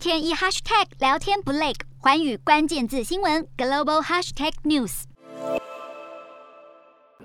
天一 hashtag 聊天不累，寰宇关键字新闻 global hashtag news。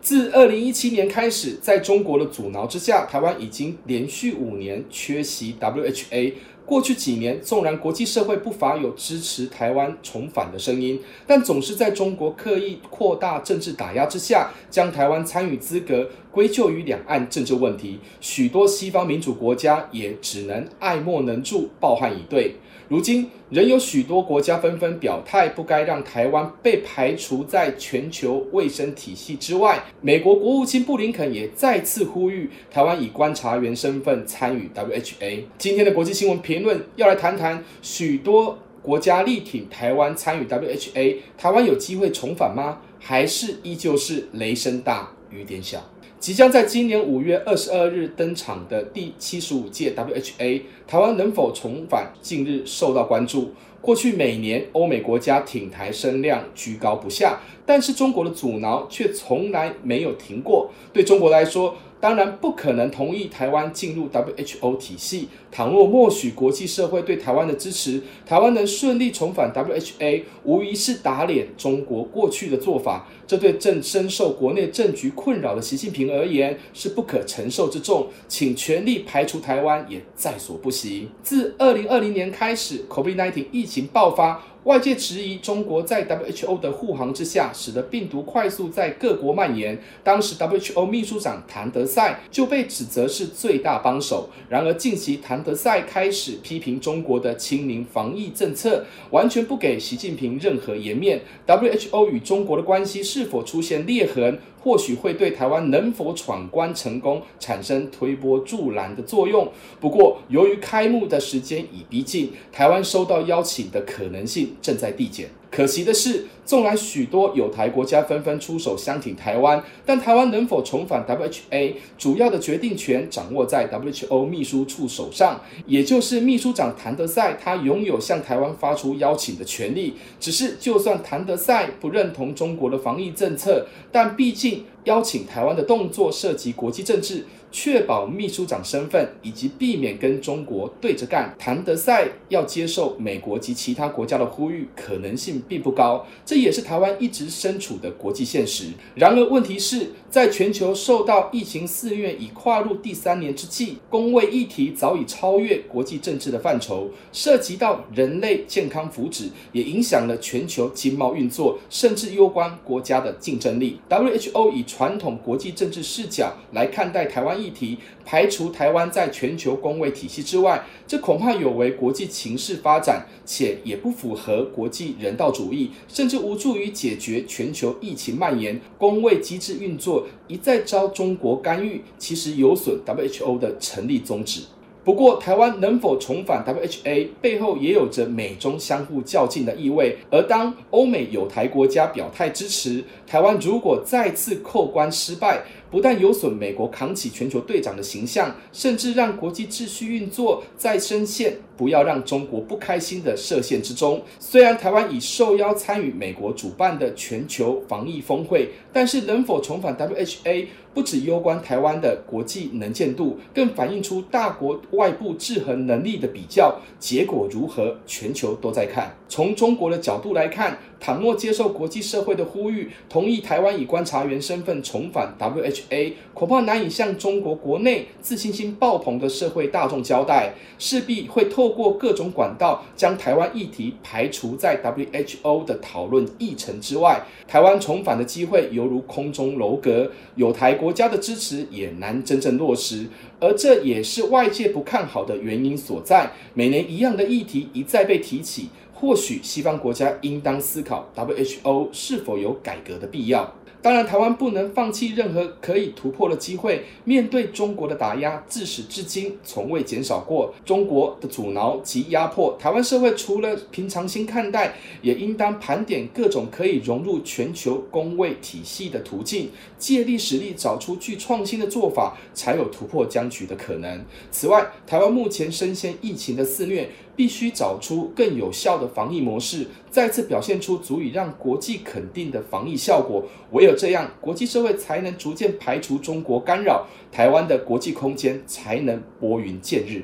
自二零一七年开始，在中国的阻挠之下，台湾已经连续五年缺席 WHA。过去几年，纵然国际社会不乏有支持台湾重返的声音，但总是在中国刻意扩大政治打压之下，将台湾参与资格归咎于两岸政治问题。许多西方民主国家也只能爱莫能助，抱憾以对。如今，仍有许多国家纷纷表态，不该让台湾被排除在全球卫生体系之外。美国国务卿布林肯也再次呼吁台湾以观察员身份参与 WHA。今天的国际新闻评论要来谈谈，许多国家力挺台湾参与 WHA，台湾有机会重返吗？还是依旧是雷声大雨点小？即将在今年五月二十二日登场的第七十五届 WHA，台湾能否重返？近日受到关注。过去每年欧美国家挺台声量居高不下，但是中国的阻挠却从来没有停过。对中国来说，当然不可能同意台湾进入 WHO 体系。倘若默许国际社会对台湾的支持，台湾能顺利重返 WHA，无疑是打脸中国过去的做法。这对正深受国内政局困扰的习近平而言是不可承受之重，请全力排除台湾也在所不惜。自二零二零年开始，COVID-19 疫情爆发。外界质疑中国在 WHO 的护航之下，使得病毒快速在各国蔓延。当时 WHO 秘书长谭德赛就被指责是最大帮手。然而近期谭德赛开始批评中国的清零防疫政策，完全不给习近平任何颜面。WHO 与中国的关系是否出现裂痕？或许会对台湾能否闯关成功产生推波助澜的作用。不过，由于开幕的时间已逼近，台湾收到邀请的可能性正在递减。可惜的是，纵然许多友台国家纷纷出手相挺台湾，但台湾能否重返 WHA，主要的决定权掌握在 WHO 秘书处手上，也就是秘书长谭德赛，他拥有向台湾发出邀请的权利。只是，就算谭德赛不认同中国的防疫政策，但毕竟邀请台湾的动作涉及国际政治。确保秘书长身份以及避免跟中国对着干，谭德赛要接受美国及其他国家的呼吁可能性并不高，这也是台湾一直身处的国际现实。然而，问题是在全球受到疫情肆虐已跨入第三年之际，公卫议题早已超越国际政治的范畴，涉及到人类健康福祉，也影响了全球经贸运作，甚至攸关国家的竞争力。WHO 以传统国际政治视角来看待台湾议题，排除台湾在全球公卫体系之外，这恐怕有违国际情势发展，且也不符合国际人道主义，甚至无助于解决全球疫情蔓延。公卫机制运作一再遭中国干预，其实有损 WHO 的成立宗旨。不过，台湾能否重返 WHA 背后也有着美中相互较劲的意味。而当欧美有台国家表态支持台湾，如果再次扣关失败，不但有损美国扛起全球队长的形象，甚至让国际秩序运作再深陷不要让中国不开心的设限之中。虽然台湾已受邀参与美国主办的全球防疫峰会，但是能否重返 WHA，不只攸关台湾的国际能见度，更反映出大国外部制衡能力的比较。结果如何，全球都在看。从中国的角度来看，倘若接受国际社会的呼吁，同意台湾以观察员身份重返 WH A 恐怕难以向中国国内自信心爆棚的社会大众交代，势必会透过各种管道将台湾议题排除在 WHO 的讨论议程之外。台湾重返的机会犹如空中楼阁，有台国家的支持也难真正落实，而这也是外界不看好的原因所在。每年一样的议题一再被提起。或许西方国家应当思考 WHO 是否有改革的必要。当然，台湾不能放弃任何可以突破的机会。面对中国的打压，自始至今从未减少过。中国的阻挠及压迫，台湾社会除了平常心看待，也应当盘点各种可以融入全球公卫体系的途径，借力使力，找出具创新的做法，才有突破僵局的可能。此外，台湾目前深陷疫情的肆虐，必须找出更有效的防疫模式，再次表现出足以让国际肯定的防疫效果。唯有这样，国际社会才能逐渐排除中国干扰，台湾的国际空间才能拨云见日。